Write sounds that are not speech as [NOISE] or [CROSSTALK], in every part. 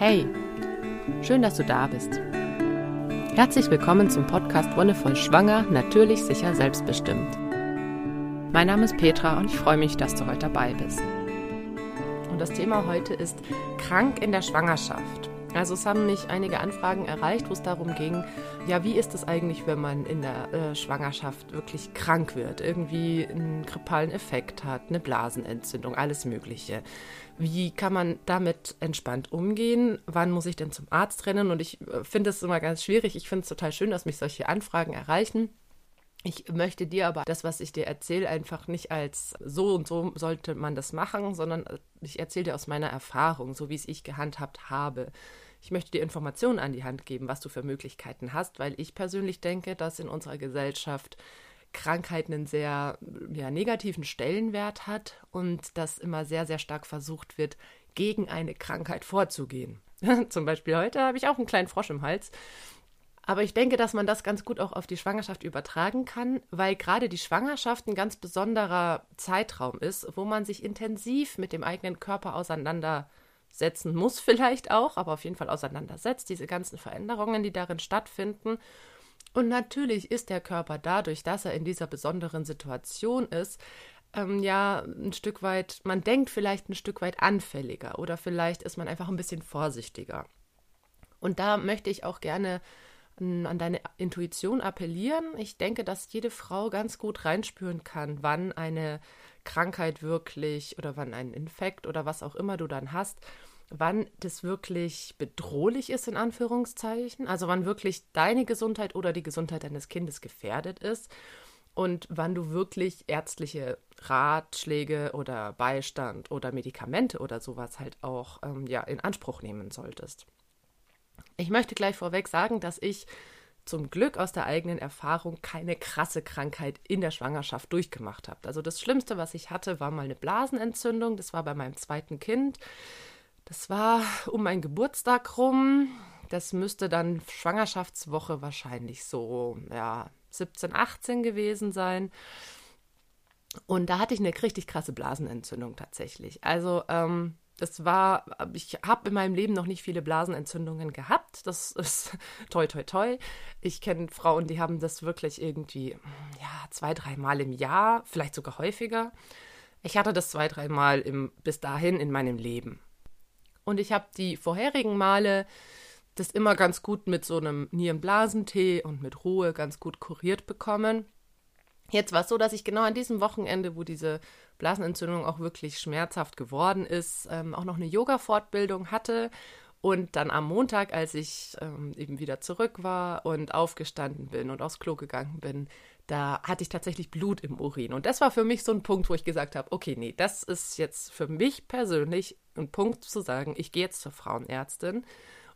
Hey, schön, dass du da bist. Herzlich willkommen zum Podcast Wonnevoll Schwanger, natürlich, sicher, selbstbestimmt. Mein Name ist Petra und ich freue mich, dass du heute dabei bist. Und das Thema heute ist krank in der Schwangerschaft. Also es haben mich einige Anfragen erreicht, wo es darum ging, ja, wie ist es eigentlich, wenn man in der äh, Schwangerschaft wirklich krank wird, irgendwie einen grippalen Effekt hat, eine Blasenentzündung, alles Mögliche. Wie kann man damit entspannt umgehen? Wann muss ich denn zum Arzt rennen? Und ich äh, finde es immer ganz schwierig. Ich finde es total schön, dass mich solche Anfragen erreichen. Ich möchte dir aber das, was ich dir erzähle, einfach nicht als so und so sollte man das machen, sondern äh, ich erzähle dir aus meiner Erfahrung, so wie es ich gehandhabt habe. Ich möchte dir Informationen an die Hand geben, was du für Möglichkeiten hast, weil ich persönlich denke, dass in unserer Gesellschaft Krankheit einen sehr ja, negativen Stellenwert hat und dass immer sehr, sehr stark versucht wird, gegen eine Krankheit vorzugehen. [LAUGHS] Zum Beispiel heute habe ich auch einen kleinen Frosch im Hals. Aber ich denke, dass man das ganz gut auch auf die Schwangerschaft übertragen kann, weil gerade die Schwangerschaft ein ganz besonderer Zeitraum ist, wo man sich intensiv mit dem eigenen Körper auseinandersetzen muss, vielleicht auch, aber auf jeden Fall auseinandersetzt, diese ganzen Veränderungen, die darin stattfinden. Und natürlich ist der Körper dadurch, dass er in dieser besonderen Situation ist, ähm, ja ein Stück weit, man denkt vielleicht ein Stück weit anfälliger oder vielleicht ist man einfach ein bisschen vorsichtiger. Und da möchte ich auch gerne an deine Intuition appellieren. Ich denke, dass jede Frau ganz gut reinspüren kann, wann eine Krankheit wirklich oder wann ein Infekt oder was auch immer du dann hast, wann das wirklich bedrohlich ist, in Anführungszeichen. Also wann wirklich deine Gesundheit oder die Gesundheit deines Kindes gefährdet ist und wann du wirklich ärztliche Ratschläge oder Beistand oder Medikamente oder sowas halt auch ähm, ja, in Anspruch nehmen solltest. Ich möchte gleich vorweg sagen, dass ich zum Glück aus der eigenen Erfahrung keine krasse Krankheit in der Schwangerschaft durchgemacht habe. Also das Schlimmste, was ich hatte, war mal eine Blasenentzündung. Das war bei meinem zweiten Kind. Das war um meinen Geburtstag rum. Das müsste dann Schwangerschaftswoche wahrscheinlich so, ja, 17, 18 gewesen sein. Und da hatte ich eine richtig krasse Blasenentzündung tatsächlich. Also ähm, das war, ich habe in meinem Leben noch nicht viele Blasenentzündungen gehabt. Das ist [LAUGHS] toi, toi, toi. Ich kenne Frauen, die haben das wirklich irgendwie, ja, zwei, dreimal im Jahr, vielleicht sogar häufiger. Ich hatte das zwei, dreimal im, bis dahin in meinem Leben. Und ich habe die vorherigen Male das immer ganz gut mit so einem Nierenblasentee und mit Ruhe ganz gut kuriert bekommen. Jetzt war es so, dass ich genau an diesem Wochenende, wo diese Blasenentzündung auch wirklich schmerzhaft geworden ist, ähm, auch noch eine Yoga-Fortbildung hatte. Und dann am Montag, als ich ähm, eben wieder zurück war und aufgestanden bin und aufs Klo gegangen bin, da hatte ich tatsächlich Blut im Urin. Und das war für mich so ein Punkt, wo ich gesagt habe, okay, nee, das ist jetzt für mich persönlich ein Punkt zu sagen, ich gehe jetzt zur Frauenärztin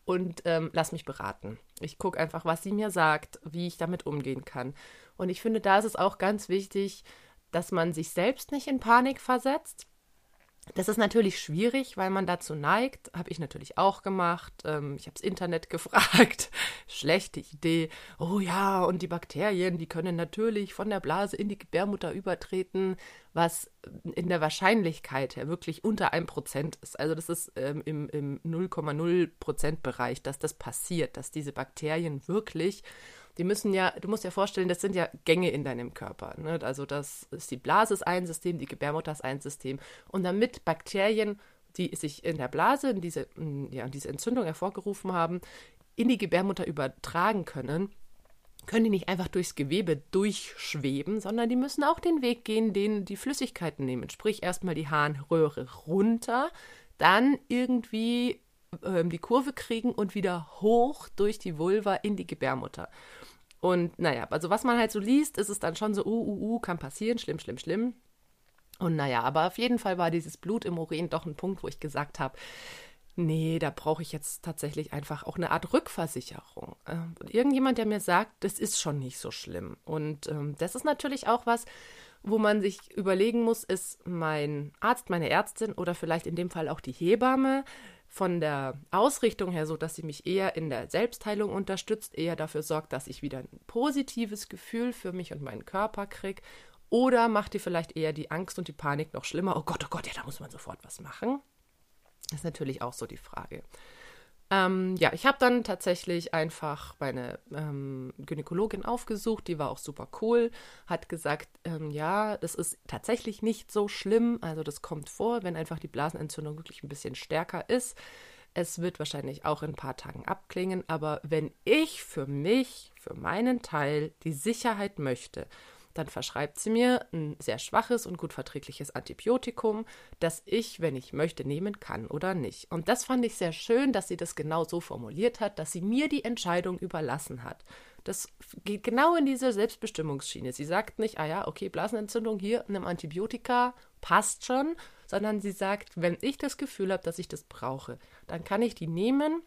und ähm, lass mich beraten. Ich gucke einfach, was sie mir sagt, wie ich damit umgehen kann. Und ich finde, da ist es auch ganz wichtig, dass man sich selbst nicht in Panik versetzt. Das ist natürlich schwierig, weil man dazu neigt, habe ich natürlich auch gemacht. Ähm, ich habe das Internet [LAUGHS] gefragt. Schlechte Idee. Oh ja, und die Bakterien, die können natürlich von der Blase in die Gebärmutter übertreten, was in der Wahrscheinlichkeit ja wirklich unter einem Prozent ist. Also das ist ähm, im, im 0,0 Prozent Bereich, dass das passiert, dass diese Bakterien wirklich die müssen ja, du musst dir vorstellen, das sind ja Gänge in deinem Körper. Ne? Also das ist die Blase ist ein System, die Gebärmutter ist ein System. Und damit Bakterien, die sich in der Blase, in diese, ja, diese Entzündung hervorgerufen haben, in die Gebärmutter übertragen können, können die nicht einfach durchs Gewebe durchschweben, sondern die müssen auch den Weg gehen, den die Flüssigkeiten nehmen. Sprich, erstmal die Harnröhre runter, dann irgendwie ähm, die Kurve kriegen und wieder hoch durch die Vulva in die Gebärmutter. Und naja, also was man halt so liest, ist es dann schon so, uh, uh, uh, kann passieren, schlimm, schlimm, schlimm. Und naja, aber auf jeden Fall war dieses Blut im Urin doch ein Punkt, wo ich gesagt habe, nee, da brauche ich jetzt tatsächlich einfach auch eine Art Rückversicherung. Ähm, irgendjemand, der mir sagt, das ist schon nicht so schlimm. Und ähm, das ist natürlich auch was, wo man sich überlegen muss, ist mein Arzt, meine Ärztin oder vielleicht in dem Fall auch die Hebamme von der Ausrichtung her so, dass sie mich eher in der Selbstheilung unterstützt, eher dafür sorgt, dass ich wieder ein positives Gefühl für mich und meinen Körper kriege. Oder macht die vielleicht eher die Angst und die Panik noch schlimmer? Oh Gott, oh Gott, ja, da muss man sofort was machen. Das ist natürlich auch so die Frage. Ähm, ja, ich habe dann tatsächlich einfach meine ähm, Gynäkologin aufgesucht, die war auch super cool, hat gesagt, ähm, ja, das ist tatsächlich nicht so schlimm, also das kommt vor, wenn einfach die Blasenentzündung wirklich ein bisschen stärker ist. Es wird wahrscheinlich auch in ein paar Tagen abklingen, aber wenn ich für mich, für meinen Teil die Sicherheit möchte dann verschreibt sie mir ein sehr schwaches und gut verträgliches Antibiotikum, das ich, wenn ich möchte, nehmen kann oder nicht. Und das fand ich sehr schön, dass sie das genau so formuliert hat, dass sie mir die Entscheidung überlassen hat. Das geht genau in diese Selbstbestimmungsschiene. Sie sagt nicht, ah ja, okay, Blasenentzündung hier, einem Antibiotika, passt schon, sondern sie sagt, wenn ich das Gefühl habe, dass ich das brauche, dann kann ich die nehmen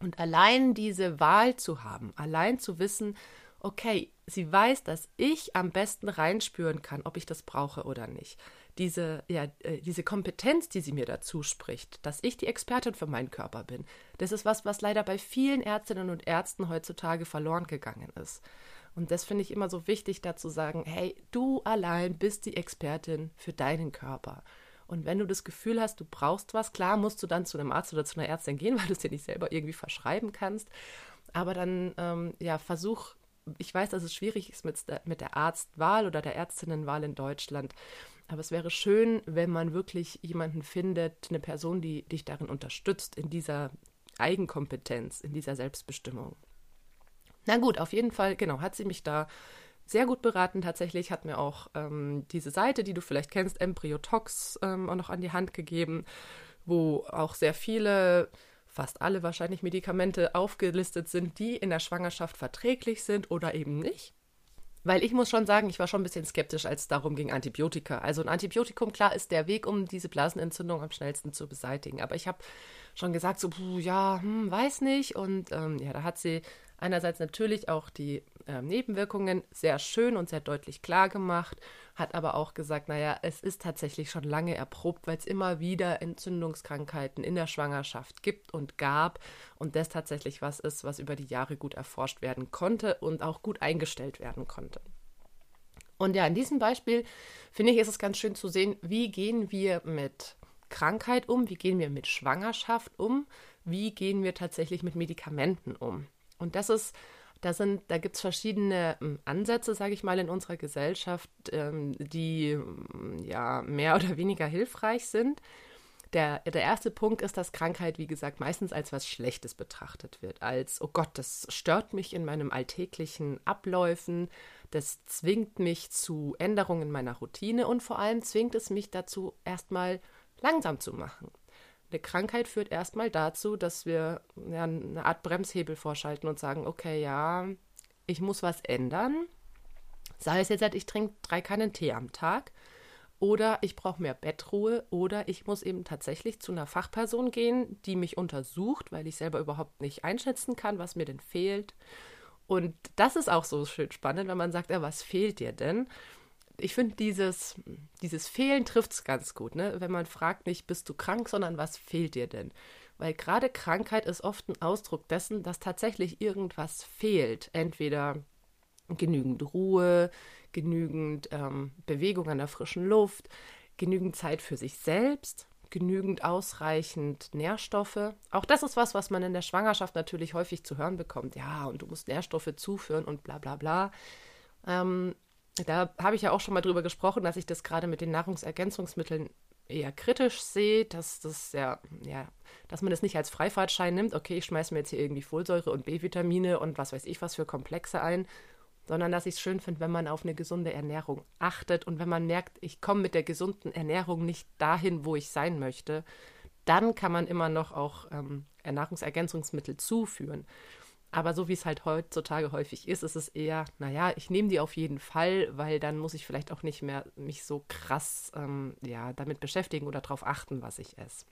und allein diese Wahl zu haben, allein zu wissen, okay, sie weiß, dass ich am besten reinspüren kann, ob ich das brauche oder nicht. Diese, ja, äh, diese Kompetenz, die sie mir dazu spricht, dass ich die Expertin für meinen Körper bin, das ist was, was leider bei vielen Ärztinnen und Ärzten heutzutage verloren gegangen ist. Und das finde ich immer so wichtig, dazu sagen, hey, du allein bist die Expertin für deinen Körper. Und wenn du das Gefühl hast, du brauchst was, klar musst du dann zu einem Arzt oder zu einer Ärztin gehen, [LAUGHS] weil du es dir nicht selber irgendwie verschreiben kannst. Aber dann, ähm, ja, versuch ich weiß, dass es schwierig ist mit, mit der Arztwahl oder der Ärztinnenwahl in Deutschland. Aber es wäre schön, wenn man wirklich jemanden findet, eine Person, die dich darin unterstützt, in dieser Eigenkompetenz, in dieser Selbstbestimmung. Na gut, auf jeden Fall, genau, hat sie mich da sehr gut beraten. Tatsächlich hat mir auch ähm, diese Seite, die du vielleicht kennst, Embryotox, ähm, auch noch an die Hand gegeben, wo auch sehr viele fast alle wahrscheinlich Medikamente aufgelistet sind, die in der Schwangerschaft verträglich sind oder eben nicht. Weil ich muss schon sagen, ich war schon ein bisschen skeptisch, als es darum ging, Antibiotika. Also ein Antibiotikum, klar, ist der Weg, um diese Blasenentzündung am schnellsten zu beseitigen. Aber ich habe schon gesagt, so, ja, hm, weiß nicht. Und ähm, ja, da hat sie einerseits natürlich auch die äh, Nebenwirkungen sehr schön und sehr deutlich klar gemacht, hat aber auch gesagt, naja, es ist tatsächlich schon lange erprobt, weil es immer wieder Entzündungskrankheiten in der Schwangerschaft gibt und gab und das tatsächlich was ist, was über die Jahre gut erforscht werden konnte und auch gut eingestellt werden konnte. Und ja, in diesem Beispiel finde ich, ist es ganz schön zu sehen, wie gehen wir mit Krankheit um, wie gehen wir mit Schwangerschaft um, wie gehen wir tatsächlich mit Medikamenten um. Und das ist, da da gibt es verschiedene ähm, Ansätze, sage ich mal, in unserer Gesellschaft, ähm, die ähm, ja mehr oder weniger hilfreich sind. Der, der erste Punkt ist, dass Krankheit, wie gesagt, meistens als was Schlechtes betrachtet wird. Als, oh Gott, das stört mich in meinem alltäglichen Abläufen, das zwingt mich zu Änderungen meiner Routine und vor allem zwingt es mich dazu, erstmal langsam zu machen. Eine Krankheit führt erstmal dazu, dass wir ja, eine Art Bremshebel vorschalten und sagen, okay, ja, ich muss was ändern. Sei es jetzt, ich trinke drei Kannen Tee am Tag oder ich brauche mehr Bettruhe oder ich muss eben tatsächlich zu einer Fachperson gehen, die mich untersucht, weil ich selber überhaupt nicht einschätzen kann, was mir denn fehlt. Und das ist auch so schön spannend, wenn man sagt, ja, was fehlt dir denn? Ich finde, dieses, dieses Fehlen trifft es ganz gut, ne? Wenn man fragt nicht, bist du krank, sondern was fehlt dir denn? Weil gerade Krankheit ist oft ein Ausdruck dessen, dass tatsächlich irgendwas fehlt. Entweder genügend Ruhe, genügend ähm, Bewegung an der frischen Luft, genügend Zeit für sich selbst, genügend ausreichend Nährstoffe. Auch das ist was, was man in der Schwangerschaft natürlich häufig zu hören bekommt. Ja, und du musst Nährstoffe zuführen und bla bla bla. Ähm, da habe ich ja auch schon mal drüber gesprochen, dass ich das gerade mit den Nahrungsergänzungsmitteln eher kritisch sehe, dass das ja, ja, dass man das nicht als Freifahrtschein nimmt, okay, ich schmeiße mir jetzt hier irgendwie Folsäure und B-Vitamine und was weiß ich was für Komplexe ein, sondern dass ich es schön finde, wenn man auf eine gesunde Ernährung achtet und wenn man merkt, ich komme mit der gesunden Ernährung nicht dahin, wo ich sein möchte, dann kann man immer noch auch ähm, Nahrungsergänzungsmittel zuführen. Aber so wie es halt heutzutage häufig ist, ist es eher, naja, ich nehme die auf jeden Fall, weil dann muss ich vielleicht auch nicht mehr mich so krass ähm, ja, damit beschäftigen oder darauf achten, was ich esse.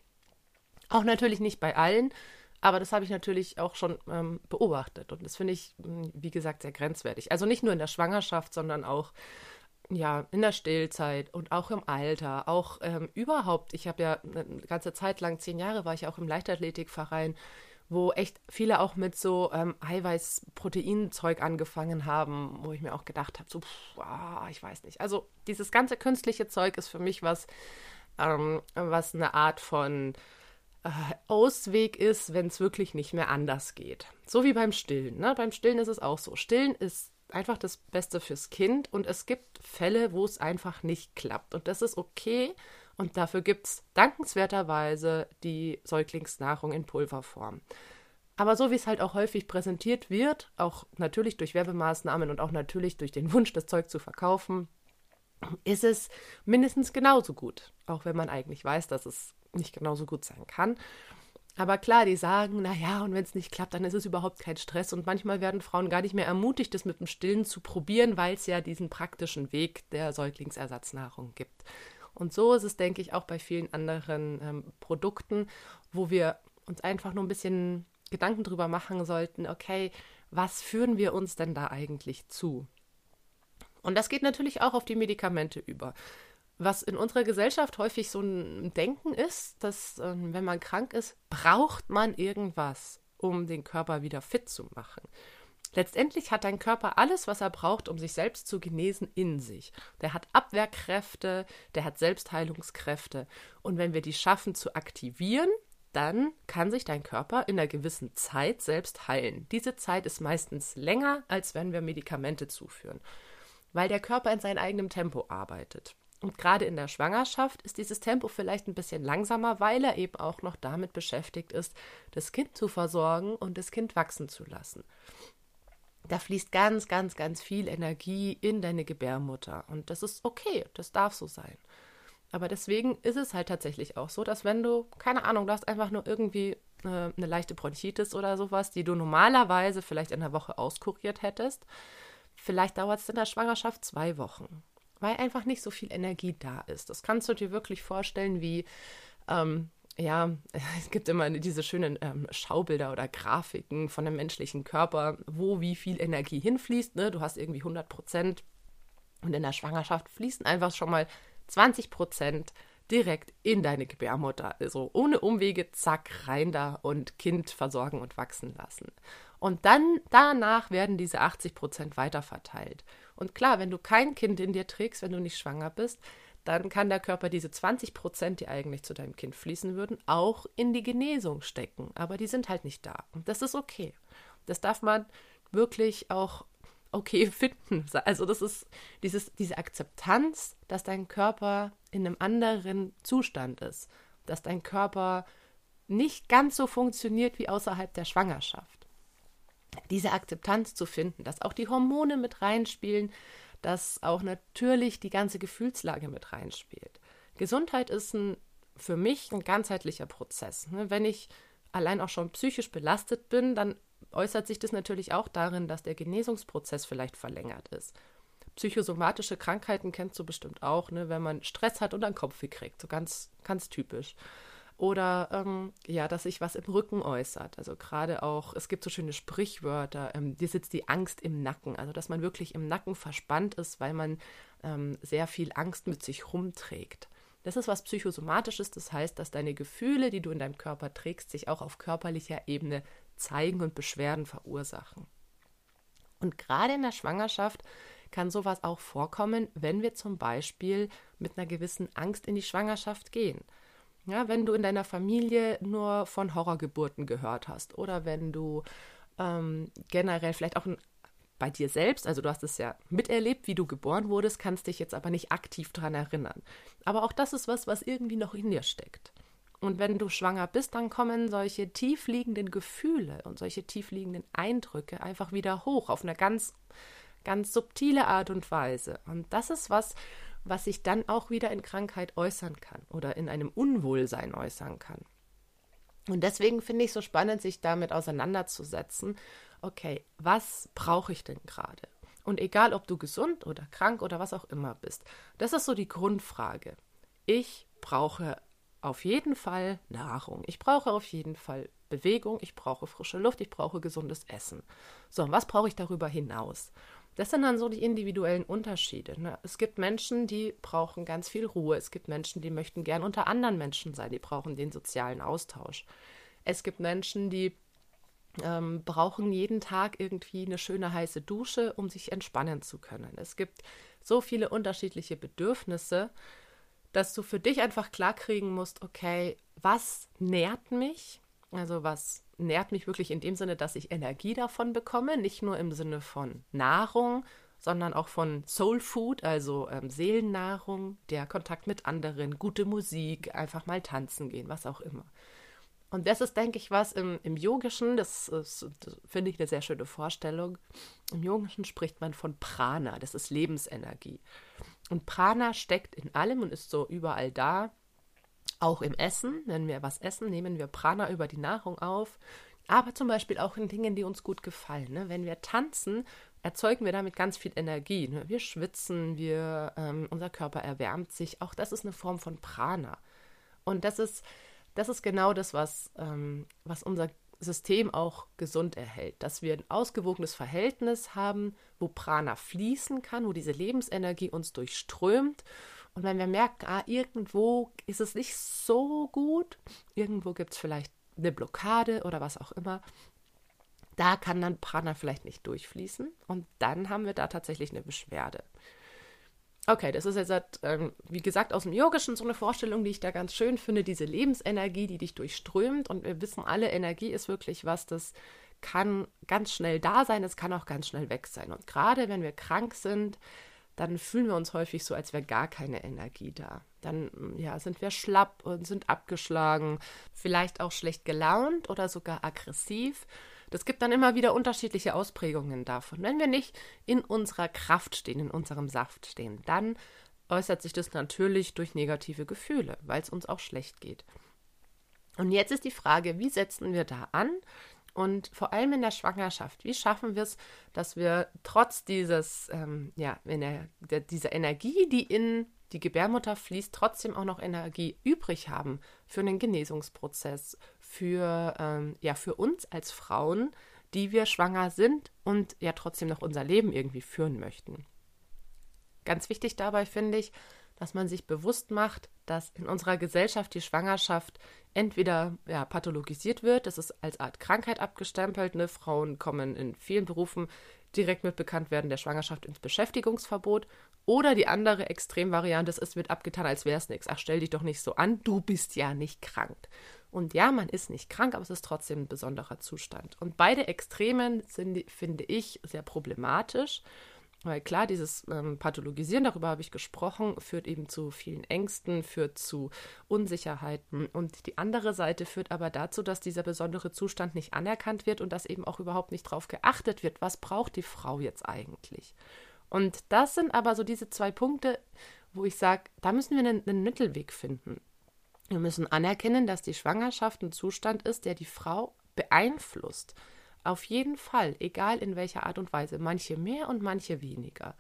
Auch natürlich nicht bei allen, aber das habe ich natürlich auch schon ähm, beobachtet. Und das finde ich, hm, wie gesagt, sehr grenzwertig. Also nicht nur in der Schwangerschaft, sondern auch ja, in der Stillzeit und auch im Alter, auch ähm, überhaupt. Ich habe ja eine ganze Zeit lang, zehn Jahre war ich auch im Leichtathletikverein wo echt viele auch mit so ähm, Eiweiß-Protein-Zeug angefangen haben, wo ich mir auch gedacht habe, so, pff, ah, ich weiß nicht. Also dieses ganze künstliche Zeug ist für mich was, ähm, was eine Art von äh, Ausweg ist, wenn es wirklich nicht mehr anders geht. So wie beim Stillen. Ne? Beim Stillen ist es auch so. Stillen ist einfach das Beste fürs Kind und es gibt Fälle, wo es einfach nicht klappt. Und das ist okay. Und dafür gibt es dankenswerterweise die Säuglingsnahrung in Pulverform. Aber so wie es halt auch häufig präsentiert wird, auch natürlich durch Werbemaßnahmen und auch natürlich durch den Wunsch, das Zeug zu verkaufen, ist es mindestens genauso gut. Auch wenn man eigentlich weiß, dass es nicht genauso gut sein kann. Aber klar, die sagen, naja, und wenn es nicht klappt, dann ist es überhaupt kein Stress. Und manchmal werden Frauen gar nicht mehr ermutigt, das mit dem Stillen zu probieren, weil es ja diesen praktischen Weg der Säuglingsersatznahrung gibt. Und so ist es, denke ich, auch bei vielen anderen ähm, Produkten, wo wir uns einfach nur ein bisschen Gedanken drüber machen sollten, okay, was führen wir uns denn da eigentlich zu? Und das geht natürlich auch auf die Medikamente über. Was in unserer Gesellschaft häufig so ein Denken ist, dass äh, wenn man krank ist, braucht man irgendwas, um den Körper wieder fit zu machen. Letztendlich hat dein Körper alles, was er braucht, um sich selbst zu genesen, in sich. Der hat Abwehrkräfte, der hat Selbstheilungskräfte. Und wenn wir die schaffen zu aktivieren, dann kann sich dein Körper in einer gewissen Zeit selbst heilen. Diese Zeit ist meistens länger, als wenn wir Medikamente zuführen, weil der Körper in seinem eigenen Tempo arbeitet. Und gerade in der Schwangerschaft ist dieses Tempo vielleicht ein bisschen langsamer, weil er eben auch noch damit beschäftigt ist, das Kind zu versorgen und das Kind wachsen zu lassen. Da fließt ganz, ganz, ganz viel Energie in deine Gebärmutter. Und das ist okay, das darf so sein. Aber deswegen ist es halt tatsächlich auch so, dass wenn du, keine Ahnung, du hast einfach nur irgendwie äh, eine leichte Bronchitis oder sowas, die du normalerweise vielleicht in einer Woche auskuriert hättest, vielleicht dauert es in der Schwangerschaft zwei Wochen weil einfach nicht so viel Energie da ist. Das kannst du dir wirklich vorstellen wie, ähm, ja, [LAUGHS] es gibt immer diese schönen ähm, Schaubilder oder Grafiken von dem menschlichen Körper, wo wie viel Energie hinfließt. Ne? Du hast irgendwie 100 Prozent und in der Schwangerschaft fließen einfach schon mal 20 Prozent direkt in deine Gebärmutter. Also ohne Umwege, zack, rein da und Kind versorgen und wachsen lassen. Und dann danach werden diese 80 Prozent weiterverteilt. Und klar, wenn du kein Kind in dir trägst, wenn du nicht schwanger bist, dann kann der Körper diese 20 Prozent, die eigentlich zu deinem Kind fließen würden, auch in die Genesung stecken. Aber die sind halt nicht da. Und das ist okay. Das darf man wirklich auch okay [LAUGHS] finden. Also das ist dieses, diese Akzeptanz, dass dein Körper in einem anderen Zustand ist, dass dein Körper nicht ganz so funktioniert wie außerhalb der Schwangerschaft diese Akzeptanz zu finden, dass auch die Hormone mit reinspielen, dass auch natürlich die ganze Gefühlslage mit reinspielt. Gesundheit ist ein, für mich ein ganzheitlicher Prozess. Ne? Wenn ich allein auch schon psychisch belastet bin, dann äußert sich das natürlich auch darin, dass der Genesungsprozess vielleicht verlängert ist. Psychosomatische Krankheiten kennst du bestimmt auch, ne? wenn man Stress hat und dann Kopfweh kriegt, so ganz, ganz typisch. Oder ähm, ja, dass sich was im Rücken äußert. Also gerade auch, es gibt so schöne Sprichwörter, ähm, dir sitzt die Angst im Nacken. Also dass man wirklich im Nacken verspannt ist, weil man ähm, sehr viel Angst mit sich rumträgt. Das ist was Psychosomatisches, das heißt, dass deine Gefühle, die du in deinem Körper trägst, sich auch auf körperlicher Ebene zeigen und Beschwerden verursachen. Und gerade in der Schwangerschaft kann sowas auch vorkommen, wenn wir zum Beispiel mit einer gewissen Angst in die Schwangerschaft gehen. Ja, wenn du in deiner Familie nur von Horrorgeburten gehört hast oder wenn du ähm, generell vielleicht auch bei dir selbst, also du hast es ja miterlebt, wie du geboren wurdest, kannst dich jetzt aber nicht aktiv daran erinnern. Aber auch das ist was, was irgendwie noch in dir steckt. Und wenn du schwanger bist, dann kommen solche tiefliegenden Gefühle und solche tiefliegenden Eindrücke einfach wieder hoch auf eine ganz, ganz subtile Art und Weise. Und das ist was, was sich dann auch wieder in Krankheit äußern kann oder in einem Unwohlsein äußern kann. Und deswegen finde ich es so spannend, sich damit auseinanderzusetzen. Okay, was brauche ich denn gerade? Und egal, ob du gesund oder krank oder was auch immer bist, das ist so die Grundfrage. Ich brauche auf jeden Fall Nahrung. Ich brauche auf jeden Fall Bewegung. Ich brauche frische Luft. Ich brauche gesundes Essen. So, was brauche ich darüber hinaus? Das sind dann so die individuellen Unterschiede. Ne? Es gibt Menschen, die brauchen ganz viel Ruhe. Es gibt Menschen, die möchten gern unter anderen Menschen sein. Die brauchen den sozialen Austausch. Es gibt Menschen, die ähm, brauchen jeden Tag irgendwie eine schöne heiße Dusche, um sich entspannen zu können. Es gibt so viele unterschiedliche Bedürfnisse, dass du für dich einfach klarkriegen musst, okay, was nährt mich? Also was nährt mich wirklich in dem Sinne, dass ich Energie davon bekomme, nicht nur im Sinne von Nahrung, sondern auch von Soul Food, also ähm, Seelennahrung, der Kontakt mit anderen, gute Musik, einfach mal tanzen gehen, was auch immer. Und das ist, denke ich, was im, im Yogischen, das, das finde ich eine sehr schöne Vorstellung. Im Yogischen spricht man von Prana, das ist Lebensenergie. Und Prana steckt in allem und ist so überall da. Auch im Essen, wenn wir was essen, nehmen wir Prana über die Nahrung auf. Aber zum Beispiel auch in Dingen, die uns gut gefallen. Ne? Wenn wir tanzen, erzeugen wir damit ganz viel Energie. Ne? Wir schwitzen, wir, ähm, unser Körper erwärmt sich. Auch das ist eine Form von Prana. Und das ist, das ist genau das, was, ähm, was unser System auch gesund erhält. Dass wir ein ausgewogenes Verhältnis haben, wo Prana fließen kann, wo diese Lebensenergie uns durchströmt. Und wenn wir merken, ah, irgendwo ist es nicht so gut, irgendwo gibt es vielleicht eine Blockade oder was auch immer, da kann dann Prana vielleicht nicht durchfließen und dann haben wir da tatsächlich eine Beschwerde. Okay, das ist jetzt, ähm, wie gesagt, aus dem Yogischen so eine Vorstellung, die ich da ganz schön finde, diese Lebensenergie, die dich durchströmt. Und wir wissen alle, Energie ist wirklich was, das kann ganz schnell da sein, es kann auch ganz schnell weg sein. Und gerade wenn wir krank sind, dann fühlen wir uns häufig so, als wäre gar keine Energie da. Dann ja, sind wir schlapp und sind abgeschlagen, vielleicht auch schlecht gelaunt oder sogar aggressiv. Das gibt dann immer wieder unterschiedliche Ausprägungen davon. Wenn wir nicht in unserer Kraft stehen, in unserem Saft stehen, dann äußert sich das natürlich durch negative Gefühle, weil es uns auch schlecht geht. Und jetzt ist die Frage, wie setzen wir da an? Und vor allem in der Schwangerschaft, wie schaffen wir es, dass wir trotz dieses, ähm, ja, der, der, dieser Energie, die in die Gebärmutter fließt, trotzdem auch noch Energie übrig haben für einen Genesungsprozess, für, ähm, ja, für uns als Frauen, die wir schwanger sind und ja trotzdem noch unser Leben irgendwie führen möchten. Ganz wichtig dabei finde ich, dass man sich bewusst macht, dass in unserer Gesellschaft die Schwangerschaft entweder ja, pathologisiert wird, das ist als Art Krankheit abgestempelt. Ne? Frauen kommen in vielen Berufen direkt mit Bekanntwerden der Schwangerschaft ins Beschäftigungsverbot. Oder die andere Extremvariante ist, es wird abgetan, als wäre es nichts. Ach, stell dich doch nicht so an, du bist ja nicht krank. Und ja, man ist nicht krank, aber es ist trotzdem ein besonderer Zustand. Und beide Extremen sind, finde ich, sehr problematisch. Weil klar, dieses ähm, Pathologisieren, darüber habe ich gesprochen, führt eben zu vielen Ängsten, führt zu Unsicherheiten. Und die andere Seite führt aber dazu, dass dieser besondere Zustand nicht anerkannt wird und dass eben auch überhaupt nicht darauf geachtet wird, was braucht die Frau jetzt eigentlich. Und das sind aber so diese zwei Punkte, wo ich sage, da müssen wir einen, einen Mittelweg finden. Wir müssen anerkennen, dass die Schwangerschaft ein Zustand ist, der die Frau beeinflusst auf jeden Fall, egal in welcher Art und Weise, manche mehr und manche weniger.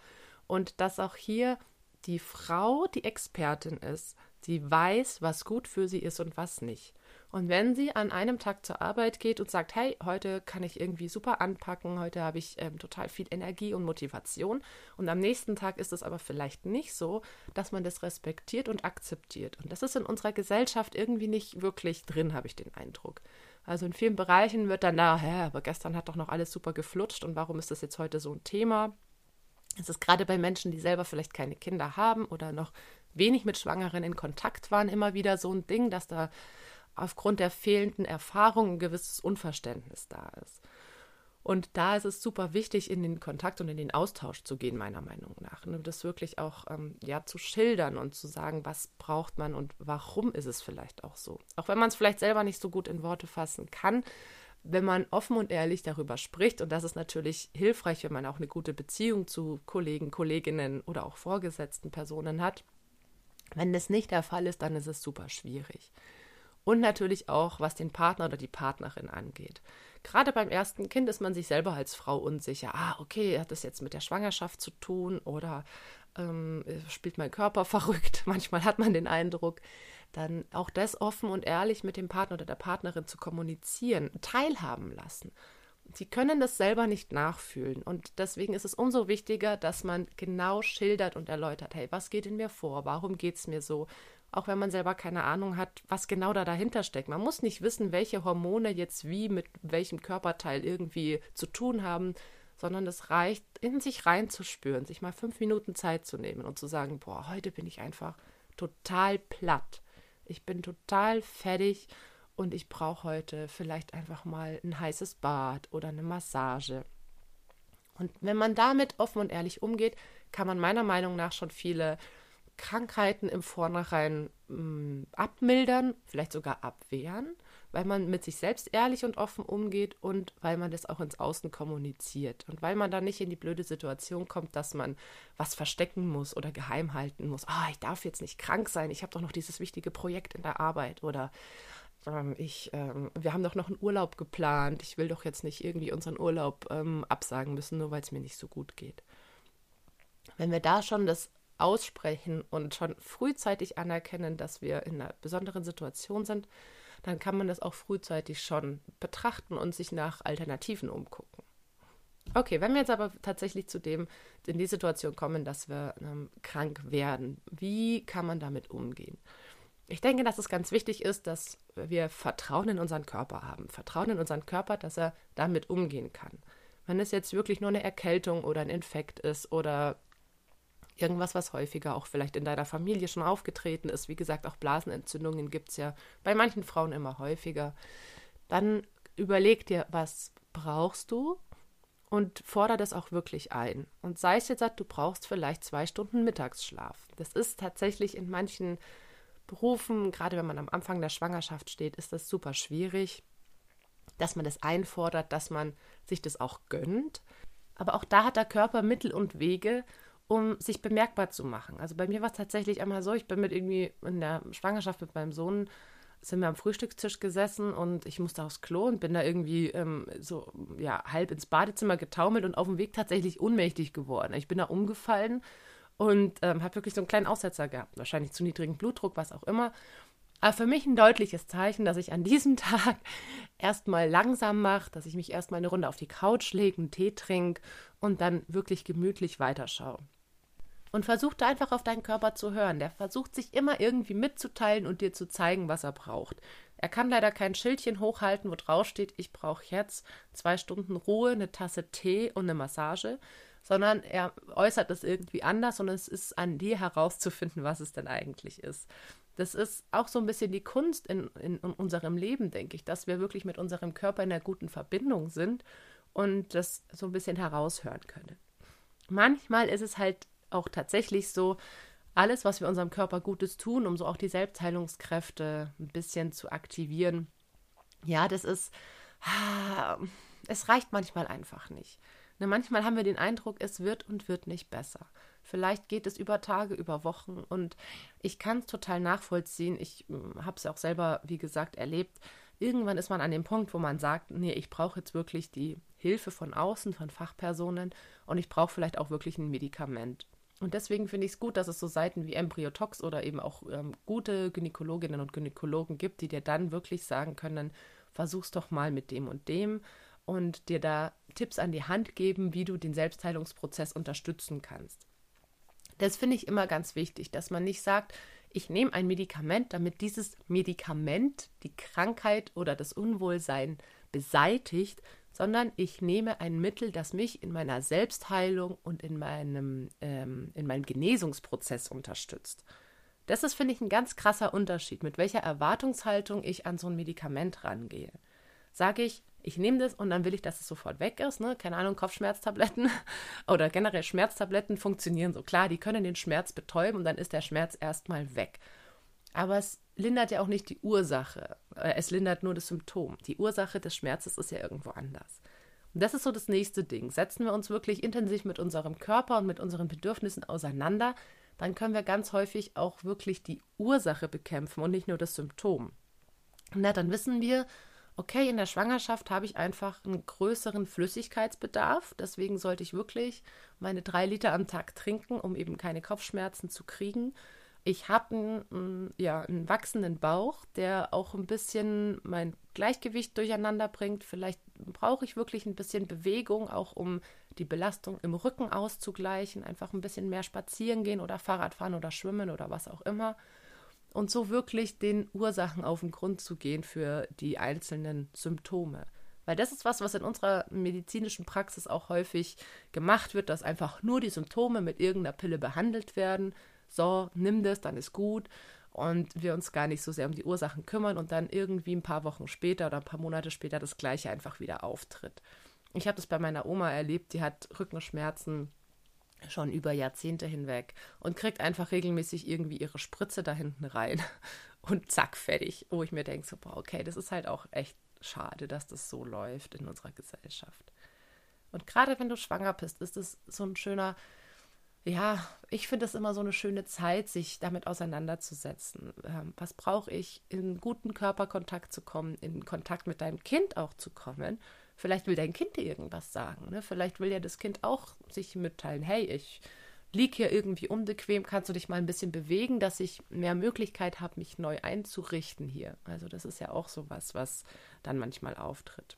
Und dass auch hier die Frau die Expertin ist, sie weiß, was gut für sie ist und was nicht. Und wenn sie an einem Tag zur Arbeit geht und sagt, hey, heute kann ich irgendwie super anpacken, heute habe ich ähm, total viel Energie und Motivation und am nächsten Tag ist es aber vielleicht nicht so, dass man das respektiert und akzeptiert. Und das ist in unserer Gesellschaft irgendwie nicht wirklich drin, habe ich den Eindruck. Also in vielen Bereichen wird dann da, hä, aber gestern hat doch noch alles super geflutscht und warum ist das jetzt heute so ein Thema? Es ist gerade bei Menschen, die selber vielleicht keine Kinder haben oder noch wenig mit Schwangeren in Kontakt waren, immer wieder so ein Ding, dass da aufgrund der fehlenden Erfahrung ein gewisses Unverständnis da ist. Und da ist es super wichtig, in den Kontakt und in den Austausch zu gehen, meiner Meinung nach. Und ne? das wirklich auch ähm, ja, zu schildern und zu sagen, was braucht man und warum ist es vielleicht auch so. Auch wenn man es vielleicht selber nicht so gut in Worte fassen kann, wenn man offen und ehrlich darüber spricht, und das ist natürlich hilfreich, wenn man auch eine gute Beziehung zu Kollegen, Kolleginnen oder auch vorgesetzten Personen hat. Wenn das nicht der Fall ist, dann ist es super schwierig. Und natürlich auch, was den Partner oder die Partnerin angeht. Gerade beim ersten Kind ist man sich selber als Frau unsicher. Ah, okay, hat das jetzt mit der Schwangerschaft zu tun oder ähm, spielt mein Körper [LAUGHS] verrückt? Manchmal hat man den Eindruck. Dann auch das offen und ehrlich mit dem Partner oder der Partnerin zu kommunizieren, teilhaben lassen. Sie können das selber nicht nachfühlen. Und deswegen ist es umso wichtiger, dass man genau schildert und erläutert, hey, was geht in mir vor? Warum geht es mir so? Auch wenn man selber keine Ahnung hat, was genau da dahinter steckt. Man muss nicht wissen, welche Hormone jetzt wie mit welchem Körperteil irgendwie zu tun haben, sondern es reicht, in sich reinzuspüren, sich mal fünf Minuten Zeit zu nehmen und zu sagen, boah, heute bin ich einfach total platt. Ich bin total fertig und ich brauche heute vielleicht einfach mal ein heißes Bad oder eine Massage. Und wenn man damit offen und ehrlich umgeht, kann man meiner Meinung nach schon viele Krankheiten im Vornherein mh, mm, abmildern, vielleicht sogar abwehren, weil man mit sich selbst ehrlich und offen umgeht und weil man das auch ins Außen kommuniziert und weil man dann nicht in die blöde Situation kommt, dass man was verstecken muss oder geheim halten muss. Ah, ich darf jetzt nicht krank sein, ich habe doch noch dieses wichtige Projekt in der Arbeit oder ähm, ich, ähm, wir haben doch noch einen Urlaub geplant, ich will doch jetzt nicht irgendwie unseren Urlaub ähm, absagen müssen, nur weil es mir nicht so gut geht. Wenn wir da schon das aussprechen und schon frühzeitig anerkennen, dass wir in einer besonderen Situation sind, dann kann man das auch frühzeitig schon betrachten und sich nach Alternativen umgucken. Okay, wenn wir jetzt aber tatsächlich zu dem, in die Situation kommen, dass wir ähm, krank werden, wie kann man damit umgehen? Ich denke, dass es ganz wichtig ist, dass wir Vertrauen in unseren Körper haben. Vertrauen in unseren Körper, dass er damit umgehen kann. Wenn es jetzt wirklich nur eine Erkältung oder ein Infekt ist oder irgendwas, was häufiger auch vielleicht in deiner Familie schon aufgetreten ist. Wie gesagt, auch Blasenentzündungen gibt es ja bei manchen Frauen immer häufiger. Dann überleg dir, was brauchst du und fordere das auch wirklich ein. Und sei es jetzt, du brauchst vielleicht zwei Stunden Mittagsschlaf. Das ist tatsächlich in manchen Berufen, gerade wenn man am Anfang der Schwangerschaft steht, ist das super schwierig, dass man das einfordert, dass man sich das auch gönnt. Aber auch da hat der Körper Mittel und Wege, um sich bemerkbar zu machen. Also bei mir war es tatsächlich einmal so, ich bin mit irgendwie in der Schwangerschaft mit meinem Sohn, sind wir am Frühstückstisch gesessen und ich musste aufs Klo und bin da irgendwie ähm, so ja halb ins Badezimmer getaumelt und auf dem Weg tatsächlich ohnmächtig geworden. Ich bin da umgefallen und ähm, habe wirklich so einen kleinen Aussetzer gehabt, wahrscheinlich zu niedrigen Blutdruck, was auch immer. Aber für mich ein deutliches Zeichen, dass ich an diesem [LAUGHS] Tag erstmal langsam mache, dass ich mich erstmal eine Runde auf die Couch lege, einen Tee trinke und dann wirklich gemütlich weiterschaue und versuch da einfach auf deinen Körper zu hören. Der versucht sich immer irgendwie mitzuteilen und dir zu zeigen, was er braucht. Er kann leider kein Schildchen hochhalten, wo drauf steht, ich brauche jetzt zwei Stunden Ruhe, eine Tasse Tee und eine Massage, sondern er äußert es irgendwie anders und es ist an dir herauszufinden, was es denn eigentlich ist. Das ist auch so ein bisschen die Kunst in, in, in unserem Leben, denke ich, dass wir wirklich mit unserem Körper in einer guten Verbindung sind und das so ein bisschen heraushören können. Manchmal ist es halt auch tatsächlich so, alles, was wir unserem Körper Gutes tun, um so auch die Selbstheilungskräfte ein bisschen zu aktivieren, ja, das ist, ah, es reicht manchmal einfach nicht. Ne, manchmal haben wir den Eindruck, es wird und wird nicht besser. Vielleicht geht es über Tage, über Wochen und ich kann es total nachvollziehen. Ich hm, habe es auch selber, wie gesagt, erlebt. Irgendwann ist man an dem Punkt, wo man sagt, nee, ich brauche jetzt wirklich die Hilfe von außen, von Fachpersonen und ich brauche vielleicht auch wirklich ein Medikament. Und deswegen finde ich es gut, dass es so Seiten wie Embryotox oder eben auch ähm, gute Gynäkologinnen und Gynäkologen gibt, die dir dann wirklich sagen können, versuch's doch mal mit dem und dem und dir da Tipps an die Hand geben, wie du den Selbstheilungsprozess unterstützen kannst. Das finde ich immer ganz wichtig, dass man nicht sagt, ich nehme ein Medikament, damit dieses Medikament die Krankheit oder das Unwohlsein beseitigt, sondern ich nehme ein Mittel, das mich in meiner Selbstheilung und in meinem, ähm, in meinem Genesungsprozess unterstützt. Das ist, finde ich, ein ganz krasser Unterschied, mit welcher Erwartungshaltung ich an so ein Medikament rangehe. Sage ich, ich nehme das und dann will ich, dass es sofort weg ist, ne? Keine Ahnung, Kopfschmerztabletten [LAUGHS] oder generell Schmerztabletten funktionieren so. Klar, die können den Schmerz betäuben und dann ist der Schmerz erstmal weg. Aber es lindert ja auch nicht die Ursache. Äh, es lindert nur das Symptom. Die Ursache des Schmerzes ist ja irgendwo anders. Und das ist so das nächste Ding. Setzen wir uns wirklich intensiv mit unserem Körper und mit unseren Bedürfnissen auseinander, dann können wir ganz häufig auch wirklich die Ursache bekämpfen und nicht nur das Symptom. Na, dann wissen wir, okay, in der Schwangerschaft habe ich einfach einen größeren Flüssigkeitsbedarf. Deswegen sollte ich wirklich meine drei Liter am Tag trinken, um eben keine Kopfschmerzen zu kriegen ich habe einen, ja, einen wachsenden Bauch, der auch ein bisschen mein Gleichgewicht durcheinander bringt. Vielleicht brauche ich wirklich ein bisschen Bewegung, auch um die Belastung im Rücken auszugleichen. Einfach ein bisschen mehr spazieren gehen oder Fahrrad fahren oder schwimmen oder was auch immer. Und so wirklich den Ursachen auf den Grund zu gehen für die einzelnen Symptome. Weil das ist was, was in unserer medizinischen Praxis auch häufig gemacht wird, dass einfach nur die Symptome mit irgendeiner Pille behandelt werden so, nimm das, dann ist gut und wir uns gar nicht so sehr um die Ursachen kümmern und dann irgendwie ein paar Wochen später oder ein paar Monate später das gleiche einfach wieder auftritt. Ich habe das bei meiner Oma erlebt, die hat Rückenschmerzen schon über Jahrzehnte hinweg und kriegt einfach regelmäßig irgendwie ihre Spritze da hinten rein [LAUGHS] und zack, fertig. Wo ich mir denke, so, boah, okay, das ist halt auch echt schade, dass das so läuft in unserer Gesellschaft. Und gerade wenn du schwanger bist, ist es so ein schöner, ja, ich finde es immer so eine schöne Zeit, sich damit auseinanderzusetzen. Ähm, was brauche ich, in guten Körperkontakt zu kommen, in Kontakt mit deinem Kind auch zu kommen Vielleicht will dein Kind dir irgendwas sagen. Ne? Vielleicht will ja das Kind auch sich mitteilen, hey, ich liege hier irgendwie unbequem, kannst du dich mal ein bisschen bewegen, dass ich mehr Möglichkeit habe, mich neu einzurichten hier. Also das ist ja auch so was, was dann manchmal auftritt.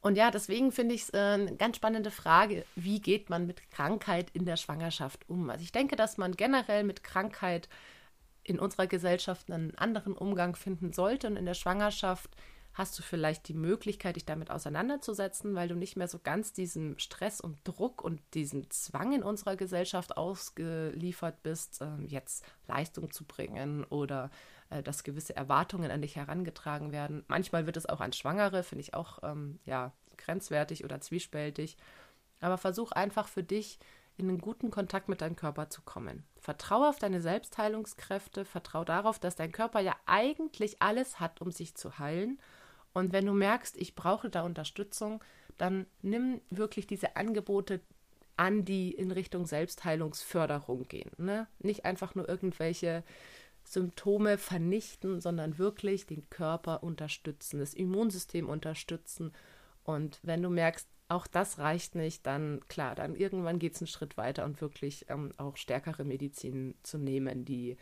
Und ja, deswegen finde ich es äh, eine ganz spannende Frage, wie geht man mit Krankheit in der Schwangerschaft um? Also ich denke, dass man generell mit Krankheit in unserer Gesellschaft einen anderen Umgang finden sollte und in der Schwangerschaft hast du vielleicht die Möglichkeit, dich damit auseinanderzusetzen, weil du nicht mehr so ganz diesem Stress und Druck und diesem Zwang in unserer Gesellschaft ausgeliefert bist, ähm, jetzt Leistung zu bringen oder äh, dass gewisse Erwartungen an dich herangetragen werden. Manchmal wird es auch an Schwangere, finde ich auch ähm, ja, grenzwertig oder zwiespältig. Aber versuch einfach für dich in einen guten Kontakt mit deinem Körper zu kommen. Vertraue auf deine Selbstheilungskräfte, vertraue darauf, dass dein Körper ja eigentlich alles hat, um sich zu heilen und wenn du merkst, ich brauche da Unterstützung, dann nimm wirklich diese Angebote an, die in Richtung Selbstheilungsförderung gehen. Ne? Nicht einfach nur irgendwelche Symptome vernichten, sondern wirklich den Körper unterstützen, das Immunsystem unterstützen. Und wenn du merkst, auch das reicht nicht, dann klar, dann irgendwann geht es einen Schritt weiter und wirklich ähm, auch stärkere Medizin zu nehmen, die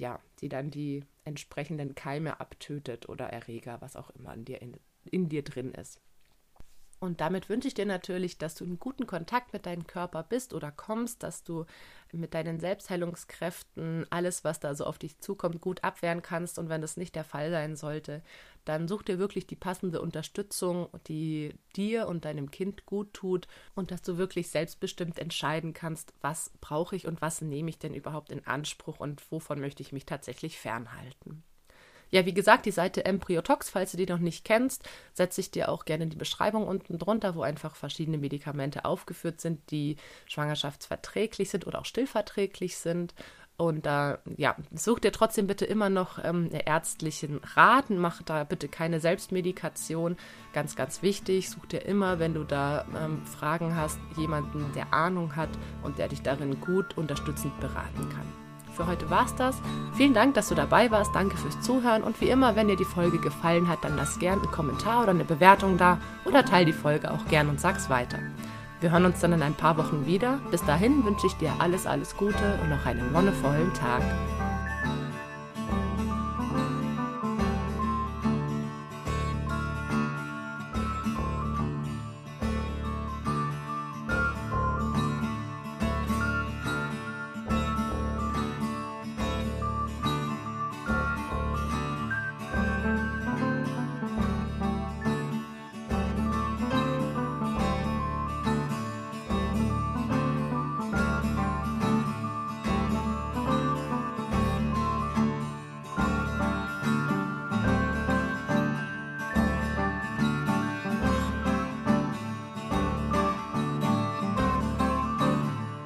ja, die dann die entsprechenden Keime abtötet oder Erreger, was auch immer in dir, in, in dir drin ist. Und damit wünsche ich dir natürlich, dass du in guten Kontakt mit deinem Körper bist oder kommst, dass du mit deinen Selbstheilungskräften alles, was da so auf dich zukommt, gut abwehren kannst. Und wenn das nicht der Fall sein sollte, dann such dir wirklich die passende Unterstützung, die dir und deinem Kind gut tut und dass du wirklich selbstbestimmt entscheiden kannst, was brauche ich und was nehme ich denn überhaupt in Anspruch und wovon möchte ich mich tatsächlich fernhalten. Ja, wie gesagt, die Seite Embryotox, falls du die noch nicht kennst, setze ich dir auch gerne in die Beschreibung unten drunter, wo einfach verschiedene Medikamente aufgeführt sind, die schwangerschaftsverträglich sind oder auch stillverträglich sind. Und da, äh, ja, such dir trotzdem bitte immer noch ähm, ärztlichen Rat. Mach da bitte keine Selbstmedikation. Ganz, ganz wichtig. Such dir immer, wenn du da ähm, Fragen hast, jemanden, der Ahnung hat und der dich darin gut unterstützend beraten kann. Für heute war's das. Vielen Dank, dass du dabei warst. Danke fürs Zuhören. Und wie immer, wenn dir die Folge gefallen hat, dann lass gern einen Kommentar oder eine Bewertung da oder teile die Folge auch gern und sag's weiter. Wir hören uns dann in ein paar Wochen wieder. Bis dahin wünsche ich dir alles, alles Gute und noch einen wonnevollen Tag.